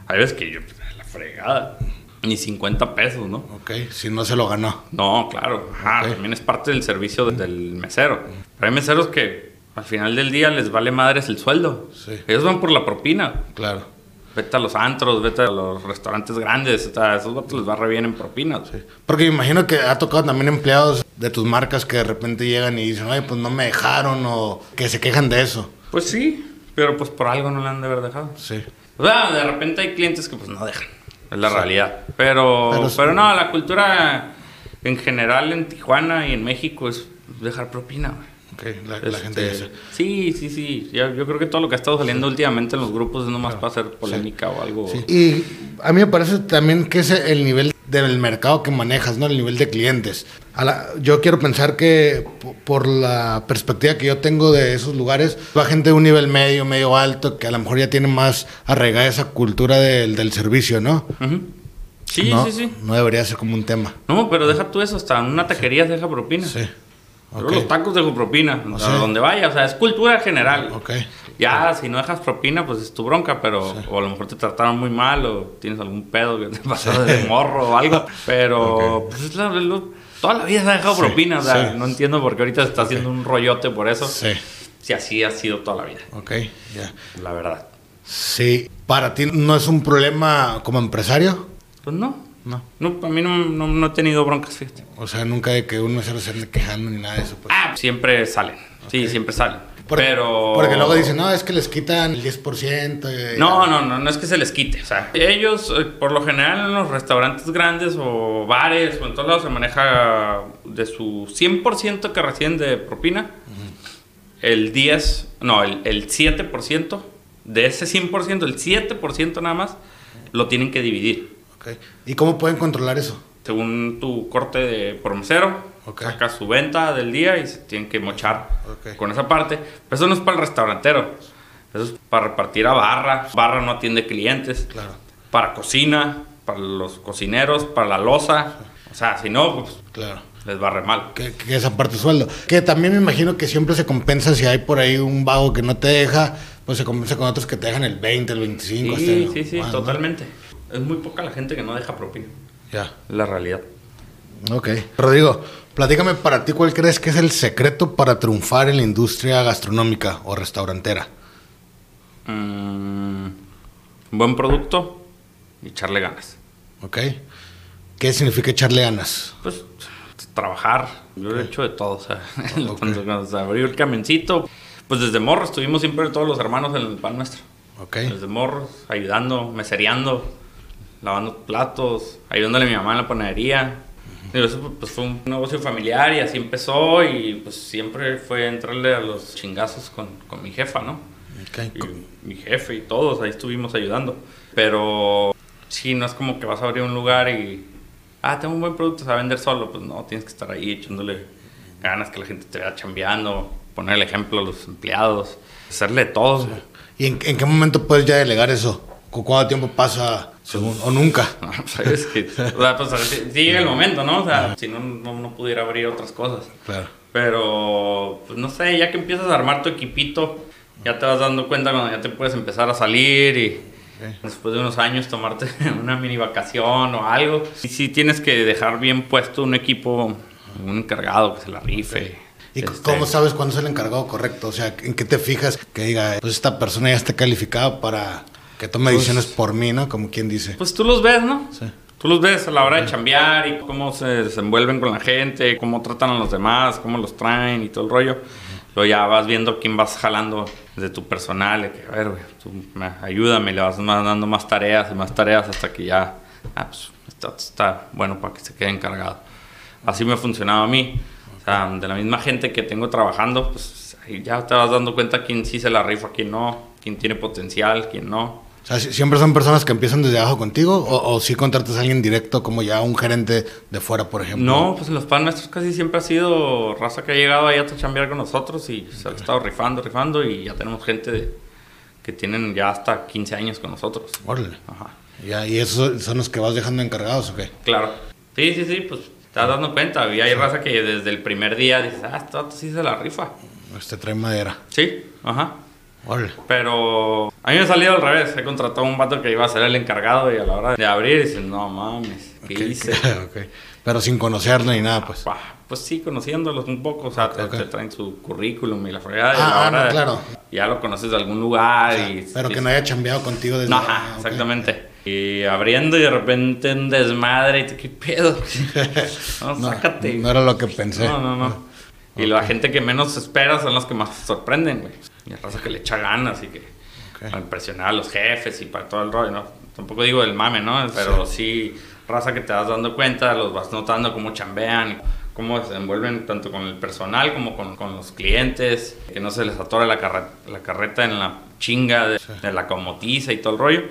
hay veces que yo, pues, la fregada. Ni 50 pesos, ¿no? Ok. Si no se lo ganó. No, claro. Ajá, también es parte del servicio de- del mesero. Pero hay meseros que al final del día les vale madres el sueldo. Sí. Ellos van por la propina. Claro. Vete a los antros, vete a los restaurantes grandes. o sea, a esos vatos les va re bien en propinas. Porque me imagino que ha tocado también empleados de tus marcas que de repente llegan y dicen, ay, pues no me dejaron o que se quejan de eso. Pues sí, pero pues por algo no le han de haber dejado. Sí. O sea, de repente hay clientes que pues no dejan. Es la realidad. Pero, Pero pero, sí. no, la cultura en general en Tijuana y en México es dejar propina. güey. La, la Este, gente dice. Sí, sí, sí. Ya- yo creo que todo lo que ha estado saliendo últimamente en los grupos es nomás para hacer polémica o algo. Sí. Y a mí me parece también que es el nivel del mercado que manejas, ¿no? El nivel de clientes. A la- yo quiero pensar que po- por la perspectiva que yo tengo de esos lugares, va gente de un nivel medio, medio alto, que a lo mejor ya tiene más arraigada esa cultura del, del servicio, ¿no? Sí, no, sí, sí. No debería ser como un tema. No, pero deja tú eso, hasta en una taquería se deja propina. Sí. Ok. los tacos dejo propina, O a sea. donde vaya, o sea, es cultura general. Ok. Ya, si no dejas propina, pues es tu bronca, pero o a lo mejor te trataron muy mal o tienes algún pedo que te pasó de morro o algo, (laughs) pero pues es la- lo- toda la vida se ha dejado Sí, propina, o sea, no entiendo por qué ahorita se está haciendo un rollote por eso, Sí. si así ha sido toda la vida, Ok. Ya. la verdad. Sí. ¿Para ti no es un problema como empresario? Pues no, No. no, para mí no, no, no he tenido broncas, fíjate. O sea, nunca de que un mesero se ande quejando ni nada de eso. Pues. Ah, siempre salen, sí, siempre salen, Por- pero... Porque luego dicen, no, es que les quitan el 10%. y- No, no, no, no es que se les quite. O sea, ellos, eh, por lo general, en los restaurantes grandes o bares o en todos lados se maneja de su 100% que reciben de propina, el 10, no, el, el 7%, de ese 100%, el 7% nada más, lo tienen que dividir. ¿Y cómo pueden controlar eso? Según tu corte de por mesero, Ok. sacas su venta del día y se tienen que mochar Ok. con esa parte. Pero eso no es para el restaurantero. Eso es para repartir a barra. Barra no atiende clientes. Claro. Para cocina, para los cocineros, para la loza. O sea, si no, pues Claro. les va re mal. Que, que esa parte sueldo. Que también me imagino que siempre se compensa si hay por ahí un vago que no te deja, pues se compensa con otros que te dejan el 20, el 25. Sí, sí, sí, más, ¿no? Es muy poca la gente que no deja propina. Ya. La realidad. Ok. Rodrigo, platícame para ti cuál crees que es el secreto para triunfar en la industria gastronómica o restaurantera. Mm, buen producto y echarle ganas. ¿Ok? ¿Qué significa echarle ganas? Pues trabajar, yo he hecho de todo, o sea, cuando, cuando se abrió el camencito, Pues desde morro estuvimos siempre todos los hermanos en el pan nuestro. Ok. Desde morros, ayudando, mesereando, lavando platos, ayudándole a mi mamá en la panadería. Digo, eso pues, fue un negocio familiar y así empezó y pues siempre fue entrarle a los chingazos con, con mi jefa, ¿no? Ok. Y mi jefe y todos, ahí estuvimos ayudando. Pero sí, no es como que vas a abrir un lugar y, ah, tengo un buen producto, se va a vender solo. Pues no, tienes que estar ahí echándole ganas que la gente te vea chambeando, poner el ejemplo a los empleados, hacerle todo. ¿Y en, en qué momento puedes ya delegar eso? ¿Cu- ¿Cuánto tiempo pasa según, o nunca? (laughs) ¿sabes? Que, o sea, pues llega el momento, ¿no? O sea, si no, no, no pudiera abrir otras cosas. Claro. Pero, pues no sé, ya que empiezas a armar tu equipito, ya te vas dando cuenta cuando ya te puedes empezar a salir y después de unos años tomarte (laughs) una mini vacación o algo. Y sí tienes que dejar bien puesto un equipo, un encargado que se la rife. ¿Y c- Este, cómo sabes cuándo es el encargado correcto? O sea, ¿en qué te fijas que diga, pues esta persona ya está calificada para que tome decisiones por mí, ¿no? Como quien dice. Pues tú los ves, ¿no? Sí. Tú los ves a la hora de chambear y cómo se desenvuelven con la gente, cómo tratan a los demás, cómo los traen y todo el rollo. Luego ya vas viendo quién vas jalando de tu personal, que, a ver, güey, tú me- ayúdame, le vas dando más tareas y más tareas hasta que ya, ah, pues, está, está bueno para que se quede encargado. Así me ha funcionado a mí. O sea, de la misma gente que tengo trabajando, pues ahí ya te vas dando cuenta quién sí se la rifa, quién no, quién tiene potencial, quién no. O sea, ¿si- ¿siempre son personas que empiezan desde abajo contigo? ¿O, o si contratas a alguien directo como ya un gerente de fuera, por ejemplo? No, pues los pan nuestros casi siempre ha sido raza que ha llegado ahí a chambear con nosotros y se ha estado rifando, rifando y ya tenemos gente de- que tienen ya hasta 15 años con nosotros. Órale. Ajá. Ya, ¿Y esos son los que vas dejando encargados o qué? Claro. Sí, sí, sí, pues te vas dando cuenta. Y hay raza que desde el primer día dices, ah, esto sí se la rifa. Este trae madera. Sí, ajá. Órale. Pero a mí me ha salido al revés. He contratado a un vato que iba a ser el encargado y a la hora de abrir dicen, no mames, ¿qué Ok, hice? (laughs) ok. Pero sin conocerlo ni nada, pues. Bah, Pues sí, conociéndolos un poco, o sea, te, Ok. te traen su currículum y la fregada. y Ah, a la ah, hora no, claro. Ya lo conoces de algún lugar y... Pero y- que no haya chambeado contigo desde... No, Ah, ajá, exactamente. Y abriendo y de repente un desmadre y tú, ¿qué pedo? (laughs) No, No, sácate. no era lo que pensé. No, no, no. Y la gente que menos esperas son los que más sorprenden, güey. Y la raza que le echa ganas y que Ok. para impresionar a los jefes y para todo el rollo, ¿no? Tampoco digo el mame, ¿no? Pero sí. raza que te vas dando cuenta, los vas notando cómo chambean, cómo se envuelven tanto con el personal como con, con los clientes, que no se les atore la, carre- la carreta en la chinga de, de la comotiza y todo el rollo.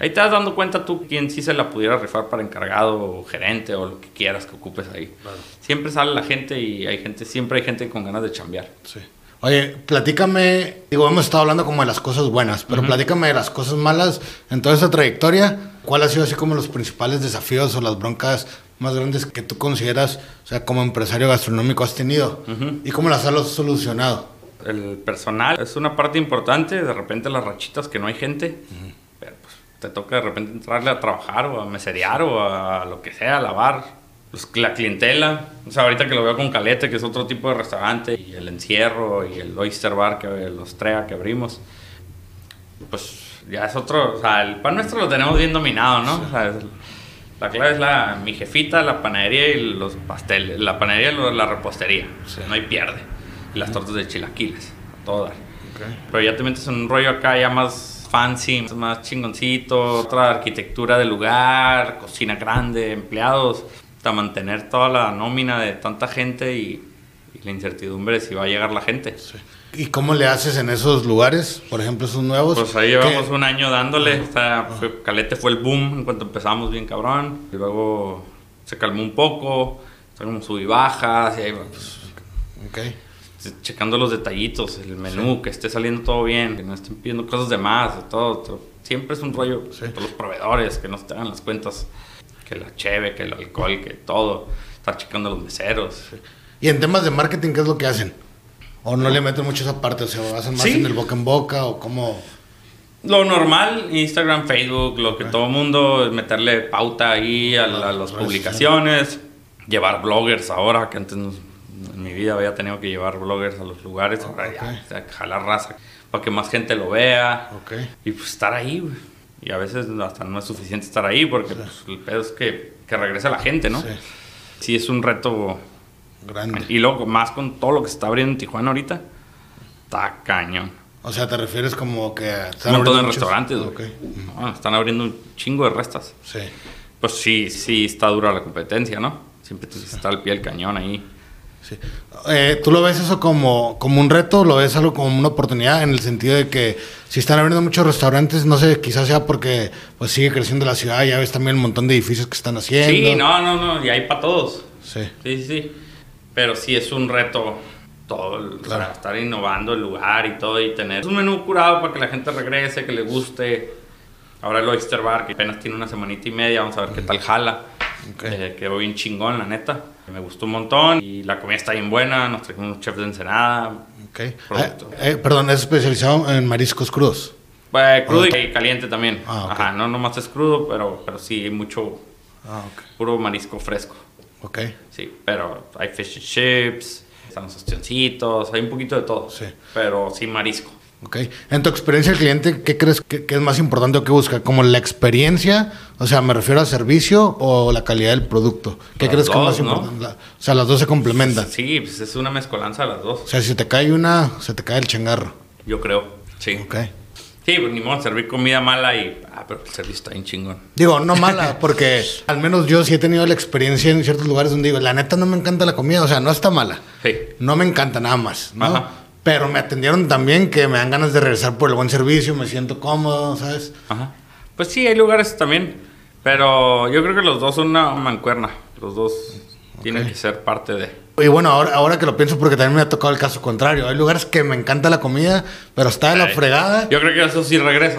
Ahí te vas dando cuenta tú quién sí se la pudiera rifar para encargado o gerente o lo que quieras que ocupes ahí. Siempre sale la gente y hay gente, siempre hay gente con ganas de chambear. Sí. Oye, platícame, digo, hemos estado hablando como de las cosas buenas, pero platícame de las cosas malas en toda esta trayectoria. ¿Cuál ha sido así como los principales desafíos o las broncas más grandes que tú consideras, o sea, como empresario gastronómico has tenido? ¿Y cómo las has solucionado? El personal es una parte importante, de repente las rachitas que no hay gente, pero pues te toca de repente entrarle a trabajar o a meserear o a lo que sea, a lavar. Pues, la clientela, o sea, ahorita que lo veo con Calete, que es otro tipo de restaurante, y el encierro y el Oyster Bar, que los TREA que abrimos, pues ya es otro, o sea, el pan nuestro lo tenemos bien dominado, ¿no? O sea, es- la clave es la, mi jefita, la panadería y los pasteles, la panadería y la repostería, o sea, no hay pierde, y las tortas de chilaquiles, a todo dar. Pero ya te metes en un rollo acá ya más fancy, más chingoncito, otra arquitectura del lugar, cocina grande, empleados, hasta mantener toda la nómina de tanta gente y, y la incertidumbre de si va a llegar la gente. ¿Y cómo le haces en esos lugares, por ejemplo, esos nuevos? Pues ahí llevamos un año dándole. o sea, fue- Calete fue el boom en cuanto empezamos bien cabrón. Y luego se calmó un poco, como sub y bajas, y ahí pues, Ok. checando los detallitos, el menú, que esté saliendo todo bien, que no estén pidiendo cosas de más, de todo. todo. Siempre es un rollo Sí. todos los proveedores, que no te hagan las cuentas, que la cheve, que el alcohol, que todo. Estar checando los meseros. Y en temas de marketing, ¿qué es lo que hacen? ¿O no le meten mucho esa parte? O sea, ¿o hacen más Sí. en el boca en boca o cómo? Lo normal, Instagram, Facebook, lo que todo mundo, es meterle pauta ahí a, la- a las publicaciones, llevar bloggers ahora, que antes no- en mi vida había tenido que llevar bloggers a los lugares, ahora ya, ok. o sea, jalar raza para que más gente lo vea Ok. y pues estar ahí, güey. Y a veces hasta no es suficiente estar ahí porque pues, el pedo es que, que regrese la gente, ¿no? Sí. Sí, es un reto Grande. y luego, más con todo lo que se está abriendo en Tijuana ahorita, Está cañón. O sea, ¿te refieres como que... Un están montón de muchos? restaurantes, güey. Ok. No, están abriendo un chingo de restas. Sí. Pues sí, sí está dura la competencia, ¿no? Siempre que estar al pie del cañón ahí. Sí. Eh, ¿Tú lo ves eso como, como un reto? ¿Lo ves algo como una oportunidad? En el sentido de que si están abriendo muchos restaurantes, no sé, quizás sea porque pues sigue creciendo la ciudad, ya ves también un montón de edificios que están haciendo. Sí, no, no, no, y hay para todos. Sí, Sí, sí, sí. Pero sí es un reto todo, el- o sea, Claro. estar innovando el lugar y todo y tener un menú curado para que la gente regrese, que le guste. Ahora el Oyster Bar, que apenas tiene una semanita y media, vamos a ver qué tal jala. Ok. Eh, quedó bien chingón, la neta. Me gustó un montón y la comida está bien buena. Nos trajimos unos chefs de Ensenada. ok. Producto. Eh, perdón, es especializado en mariscos crudos. Pues, crudo y caliente también. Ah. Ajá, no nomás es crudo, pero, pero sí, mucho Ah, puro marisco fresco. Ok, Sí, pero hay fish and chips, están los ostioncitos, hay un poquito de todo. Sí. Pero sí marisco. Ok. En tu experiencia del cliente, ¿qué crees que, que es más importante o qué busca? ¿Como la experiencia? O sea, me refiero a servicio o la calidad del producto. ¿Qué Las crees que es más importante? La- o sea, las dos se complementan. Sí, pues es una mezcolanza de las dos, O sea, si te cae una, se te cae el changarro. yo creo. Sí. Ok. Sí, pues ni modo, servir comida mala y... Ah, pero el servicio está bien chingón. Digo, no mala, (laughs) porque al menos yo sí he tenido la experiencia en ciertos lugares donde digo, la neta no me encanta la comida, o sea, no está mala. Sí. No me encanta nada más, ¿no? Ajá. Pero me atendieron también que me dan ganas de regresar por el buen servicio, me siento cómodo, ¿sabes? Ajá. Pues sí, hay lugares también. Pero yo creo que los dos son una mancuerna. Los dos tienen que ser parte de... Y bueno, ahora, ahora que lo pienso, porque también me ha tocado el caso contrario. Hay lugares que me encanta la comida, pero está de la Ay, fregada. Yo creo que eso sí regresa.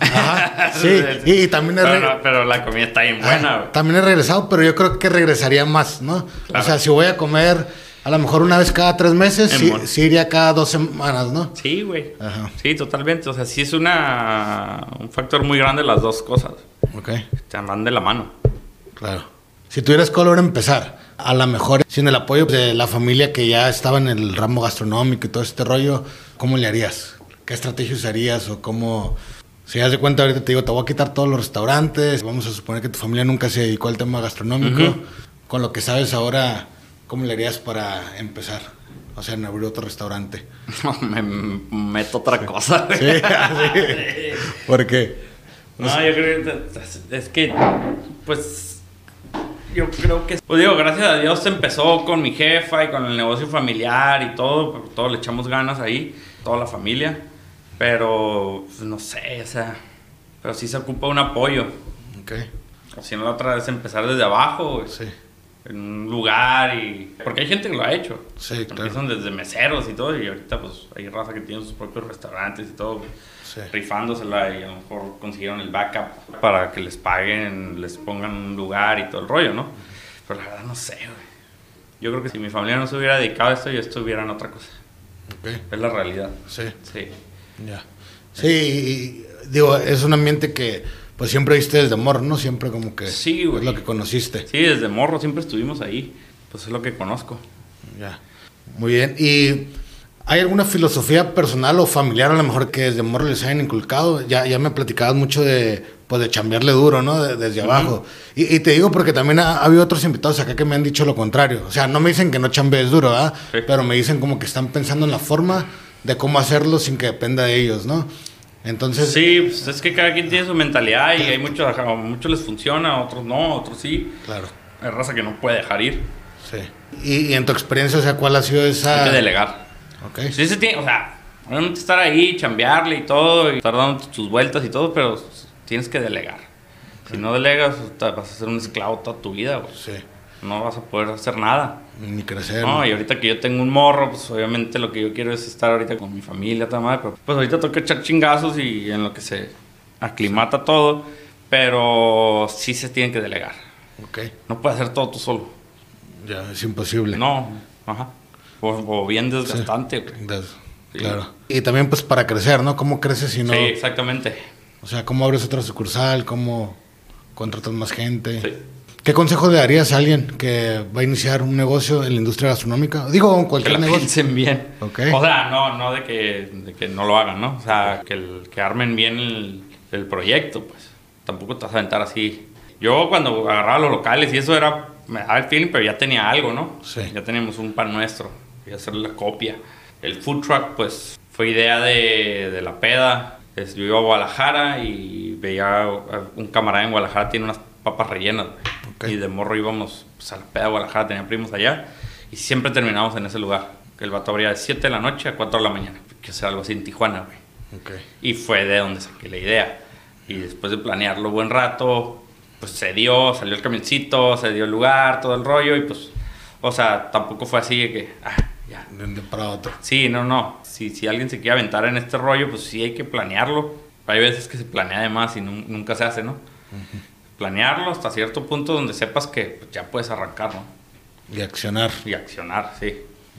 Ajá, (laughs) sí. Y, y también he pero, no, pero la comida está bien buena. Ah, güey. también he regresado, pero yo creo que regresaría más, ¿no? Claro. O sea, si voy a comer a lo mejor una vez cada tres meses, sí, iría cada dos semanas, ¿no? Sí, güey. Ajá. Sí, totalmente. O sea, sí es una, un factor muy grande las dos cosas. Ok, Te van de la mano. claro. Si tuvieras a empezar, a lo mejor sin el apoyo de la familia que ya estaba en el ramo gastronómico y todo este rollo, ¿cómo le harías? ¿Qué estrategia usarías o cómo... Si das de cuenta ahorita te digo, te voy a quitar todos los restaurantes, vamos a suponer que tu familia nunca se dedicó al tema gastronómico, con lo que sabes ahora, ¿cómo le harías para empezar? O sea, en abrir otro restaurante. (laughs) me meto otra cosa. Sí, así. ¿Por qué? No, yo creo que es- que, pues, yo creo que, pues digo, gracias a Dios empezó con mi jefa y con el negocio familiar y todo, pero todos le echamos ganas ahí, toda la familia, pero, pues, no sé, o sea, pero sí se ocupa un apoyo, Ok, o si no la otra vez empezar desde abajo, güey, sí, en un lugar y, porque hay gente que lo ha hecho, sí, claro. empiezan desde meseros y todo, y ahorita pues hay raza que tiene sus propios restaurantes y todo, Sí. rifándosela y a lo mejor consiguieron el backup para que les paguen, les pongan un lugar y todo el rollo, ¿no? Pero la verdad no sé, güey. Yo creo que si mi familia no se hubiera dedicado a esto, yo estuviera en otra cosa. Ok, Es la realidad. sí. Sí. Ya. Sí, y, digo, es un ambiente que pues siempre viste desde morro, ¿no? Siempre como que Sí, güey. es lo que conociste. Sí, desde morro siempre estuvimos ahí. Pues es lo que conozco. Ya. Muy bien. ¿Y hay alguna filosofía personal o familiar a lo mejor que desde morro les hayan inculcado? Ya, ya me platicabas mucho de pues de chambearle duro, ¿no? De- desde abajo. Y, y te digo porque también ha, ha habido otros invitados acá que me han dicho lo contrario. O sea, no me dicen que no chambees duro, ¿verdad? Sí. Pero me dicen como que están pensando en la forma de cómo hacerlo sin que dependa de ellos, ¿no? Entonces, Sí, pues es que cada quien tiene su mentalidad y hay muchos, a muchos les funciona, a otros no, a otros sí. claro. Hay raza que no puede dejar ir. Sí. Y, y en tu experiencia, o sea, ¿cuál ha sido esa...? Hay que delegar. Ok. Sí, se tiene, o sea, obviamente estar ahí, chambearle y todo, y estar dando tus vueltas y todo, pero tienes que delegar. Si no delegas, vas a ser un esclavo toda tu vida, güey. Sí. No vas a poder hacer nada. Ni crecer. No, y ahorita que yo tengo un morro, pues obviamente lo que yo quiero es estar ahorita con mi familia, toda madre, pero pues ahorita toca echar chingazos y en lo que se aclimata todo, pero sí se tiene que delegar. Ok. No puedes hacer todo tú solo. Ya, es imposible. No, ajá. O, o bien desgastante, Sí. Claro. Y también pues para crecer, ¿no? ¿Cómo creces si no? Sí, exactamente. O sea, ¿cómo abres otra sucursal? ¿Cómo contratas más gente? Sí. ¿Qué consejo le darías a alguien que va a iniciar un negocio en la industria gastronómica? Digo, en Que cualquier la negocio. piensen bien. Ok. O sea, no, no de que, de que no lo hagan, ¿no? O sea, que, el- que armen bien el, el proyecto, pues. Tampoco te vas a aventar así. Yo cuando agarraba los locales y eso era, me daba el feeling, pero ya tenía algo, ¿no? Sí. Ya teníamos un pan nuestro, y hacer la copia. El food truck, pues, fue idea de, de la peda. Yo iba a Guadalajara y veía un camarada en Guadalajara tiene unas papas rellenas, güey. Ok. Y de morro íbamos pues, a la peda de Guadalajara, tenía primos allá. Y siempre terminábamos en ese lugar. El vato abría de 7 de la noche a 4 de la mañana. Que sea algo así en Tijuana, güey. Ok. Y fue de donde saqué la idea. Y después de planearlo buen rato, pues se dio, salió el camioncito, se dio el lugar, todo el rollo. Y pues, o sea, tampoco fue así de que, ah, ya. De un día para otro. Sí, no, no. Si, si alguien se quiere aventar en este rollo, pues sí hay que planearlo. Hay veces que se planea de más y nun- nunca se hace, ¿no? Planearlo hasta cierto punto donde sepas que pues, ya puedes arrancar, ¿no? Y accionar. Y accionar, sí.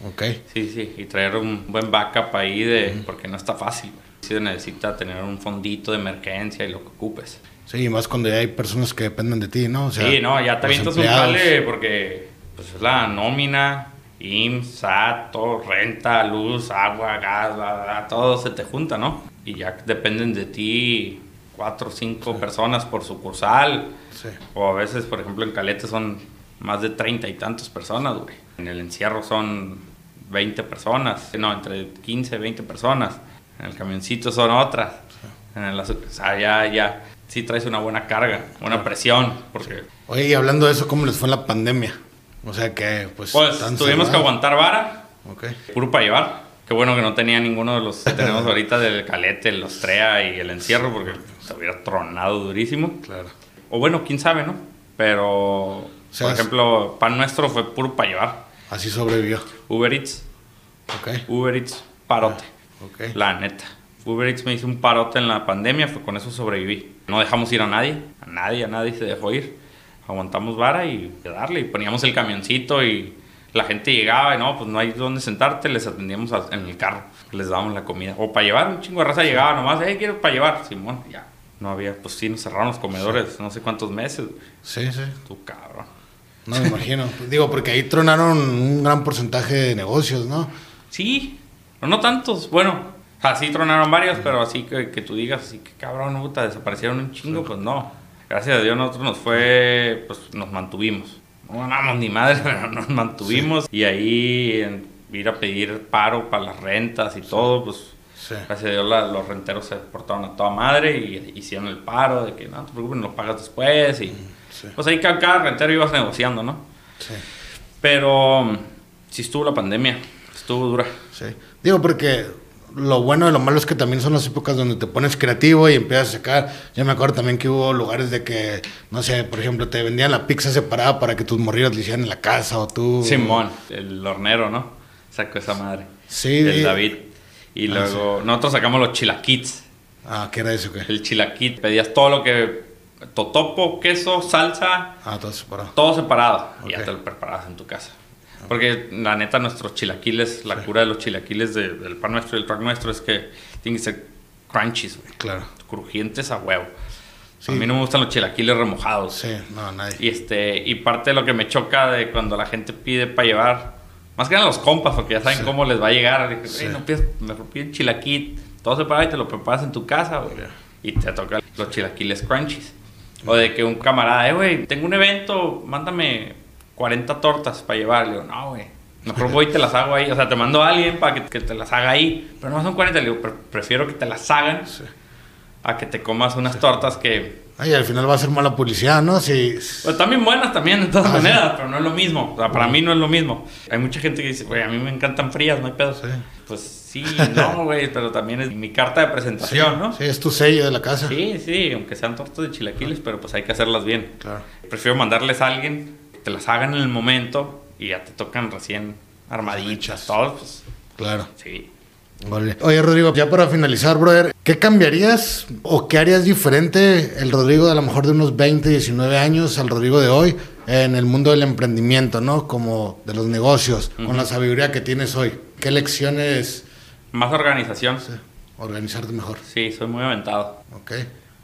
Ok. Sí, sí, y traer un buen backup ahí de, porque no está fácil. Sí se necesita tener un fondito de emergencia y lo que ocupes. Sí, y más cuando ya hay personas que dependen de ti, ¿no? O sea, sí, no, ya te avientas un jale porque pues es la nómina, IMSS, SAT, todo, renta, luz, agua, gas, bla, bla, todo se te junta, ¿no? Y ya dependen de ti cuatro o cinco personas por sucursal. Sí. O a veces, por ejemplo, en Calete son más de treinta y tantas personas, güey. En el encierro son 20 personas, no, entre 15 y 20 personas. En el camioncito son otras. En el, o sea, ya, ya, sí traes una buena carga, una presión, porque Oye, y hablando de eso, ¿cómo les fue en la pandemia? O sea que, pues. pues tuvimos que aguantar vara, Ok. puro para llevar. Qué bueno que no tenía ninguno de los que tenemos ahorita del Calete, el Ostrea y el encierro, porque se hubiera tronado durísimo. Claro. O bueno, quién sabe, ¿no? Pero, sea, por ejemplo, pan nuestro fue puro para llevar. Así sobrevivió. Uber Eats, Ok. Uber Eats, parote. Ok. La neta. Uber Eats me hizo un parote en la pandemia, fue con eso sobreviví. No dejamos ir a nadie, a nadie, a nadie se dejó ir. Aguantamos vara y darle. Y poníamos el camioncito y la gente llegaba y no, pues no hay dónde sentarte, les atendíamos a- en el carro, les dábamos la comida. O para llevar, un chingo de raza llegaba nomás, eh, quiero para llevar, Simón, ya. No había, pues sí, nos cerraron los comedores no sé cuántos meses. Sí, sí. Tú cabrón. No me imagino. (laughs) Digo, porque ahí tronaron un gran porcentaje de negocios, ¿no? Sí, pero no tantos. Bueno, así tronaron varios, pero así que, que tú digas, así que cabrón, puta, desaparecieron un chingo, pues no. Gracias a Dios nosotros nos fue, pues nos mantuvimos. No ganamos ni madre, (laughs) pero nos mantuvimos. Y ahí en ir a pedir paro para las rentas y todo, pues Sí. gracias a Dios la- los renteros se portaron a toda madre y hicieron el paro de que no te preocupes, nos pagas después. Y Sí. pues ahí cada, cada rentero ibas negociando, ¿no? Sí. Pero mm, sí estuvo la pandemia, estuvo dura. Sí. Digo, porque lo bueno y lo malo es que también son las épocas donde te pones creativo y empiezas a sacar. Yo me acuerdo también que hubo lugares de que, no sé, por ejemplo, te vendían la pizza separada para que tus morrillos le hicieran en la casa o tú. Simón, el hornero, ¿no? Sacó esa madre. Sí, El y- David. Y Ah, luego nosotros sacamos los chilaquits. Ah, ¿qué era eso? ¿Qué? El chilaquit, pedías todo lo que... Totopo, queso, salsa, Ah, todo separado. todo separado. Y ya te lo preparabas en tu casa. Porque la neta, nuestros chilaquiles, la cura de los chilaquiles de- del pan nuestro y el track nuestro es que tienen que ser crunchies, güey. Claro. Crujientes a huevo. Sí. A mí no me gustan los chilaquiles remojados. Sí, no, nadie. Y, este, y parte de lo que me choca de cuando la gente pide para llevar, más que nada los compas, porque ya saben Sí. cómo les va a llegar. Dije, Sí. "Ey, no pides, mejor pide chilaquil, todo separado y te lo preparas en tu casa, güey. Y te toca los chilaquiles crunchies. O de que un camarada, eh, güey, tengo un evento, mándame 40 tortas para llevar. Le digo, no, güey. Mejor voy y te las hago ahí. O sea, te mando a alguien para que, que te las haga ahí. Pero no son 40. Le digo, "Pre- prefiero que te las hagan Sí. a que te comas unas tortas que Ay, al final va a ser mala publicidad, ¿no? Si. pues también buenas también, de todas Ah, sí. maneras, pero no es lo mismo. O sea, para mí no es lo mismo. Hay mucha gente que dice, güey, a mí me encantan frías, no hay pedo. Sí. Pues sí, no, (laughs) güey, pero también es mi carta de presentación, ¿no? Sí, es tu sello de la casa. Sí, sí, aunque sean tortas de chilaquiles, pero pues hay que hacerlas bien. Claro. Prefiero mandarles a alguien te las hagan en el momento y ya te tocan recién armaditas, todos, pues Claro. sí. Vale. Oye, Rodrigo, ya para finalizar, brother, ¿qué cambiarías o qué harías diferente el Rodrigo de a lo mejor de unos 20, 19 años al Rodrigo de hoy en el mundo del emprendimiento, ¿no? Como de los negocios, con la sabiduría que tienes hoy? ¿Qué lecciones Más organización. sí, organizarte mejor? Sí, soy muy aventado. ¿Ok?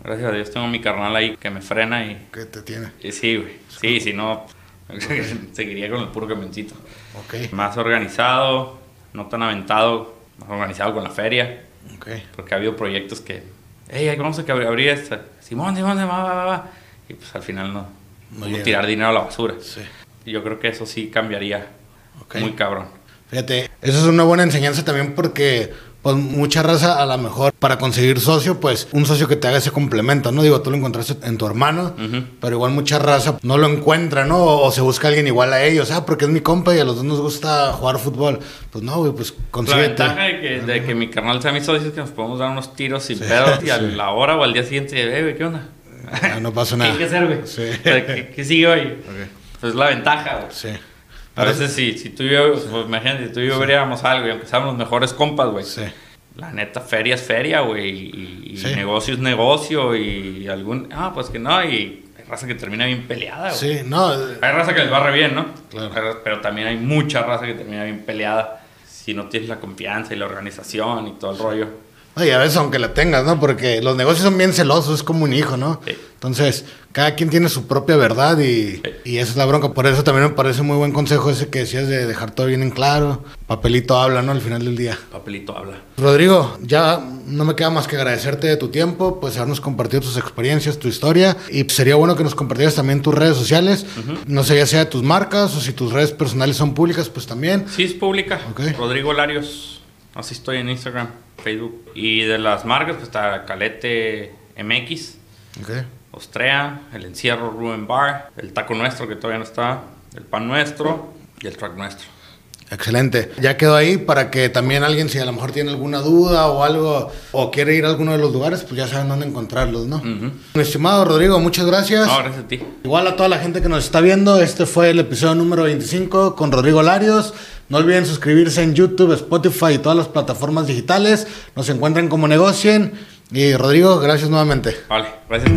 Gracias a Dios tengo mi carnal ahí que me frena y ¿Qué te tiene? y sí, güey. Sí, si no, (laughs) seguiría con el puro camioncito. ¿Ok? Más organizado, no tan aventado, más organizado con la feria, ¿Ok? porque ha habido proyectos que, hey, vamos a que abrir- esta. Simón, Simón, va, va, va, va. Y pues al final no, No tirar dinero a la basura. Sí. Yo creo que eso sí cambiaría Ok. muy cabrón. Fíjate, eso es una buena enseñanza también porque pues mucha raza a lo mejor para conseguir socio, pues un socio que te haga ese complemento, ¿no? Digo, tú lo encontraste en tu hermano, pero igual mucha raza no lo encuentra, ¿no? O, se busca alguien igual a ellos, ah, porque es mi compa y a los dos nos gusta jugar fútbol. Pues no, güey, pues consíguete. La ventaja de que, de que mi carnal sea mi socio es que nos podemos dar unos tiros sin pedos y a la hora o al día siguiente, eh, güey, ¿qué onda? no pasa nada. (laughs) ¿Qué hay que hacer, güey? Sí. ¿Qué, sigue hoy? Pues la ventaja, güey. Sí. A veces sí, si tú y yo, pues, imagínate, si tú y yo veríamos algo y seamos los mejores compas, güey. Sí. La neta, feria es feria, güey. Y, negocio es negocio. Y algún. Ah, pues que no. Y hay raza que termina bien peleada, güey. Sí, no. Hay raza que les barre bien, ¿no? Claro. Pero también hay mucha raza que termina bien peleada. Si no tienes la confianza y la organización y todo el rollo. Y a veces aunque la tengas, ¿no? Porque los negocios son bien celosos, es como un hijo, ¿no? Entonces, cada quien tiene su propia verdad y, y, esa es la bronca. Por eso también me parece muy buen consejo ese que decías de dejar todo bien en claro. Papelito habla, ¿no? Al final del día. Papelito habla. Rodrigo, ya no me queda más que agradecerte de tu tiempo, pues habernos compartido tus experiencias, tu historia. Y sería bueno que nos compartieras también tus redes sociales. No sé, ya sea de tus marcas o si tus redes personales son públicas, pues también. Sí, es pública. Rodrigo Larios. Así estoy en Instagram. Facebook. Y de las marcas, pues está Calete MX, Ostrea, El Encierro Ruben Bar, El Taco Nuestro, que todavía no está, El Pan Nuestro y El Track Nuestro. Excelente. Ya quedó ahí para que también alguien, si a lo mejor tiene alguna duda o algo, o quiere ir a alguno de los lugares, pues ya saben dónde encontrarlos, ¿no? Mi estimado Rodrigo, muchas gracias. No, gracias a ti. Igual a toda la gente que nos está viendo, este fue el episodio número 25 con Rodrigo Larios. No olviden suscribirse en YouTube, Spotify y todas las plataformas digitales. Nos encuentran como negocien. Y Rodrigo, gracias nuevamente. Vale, gracias.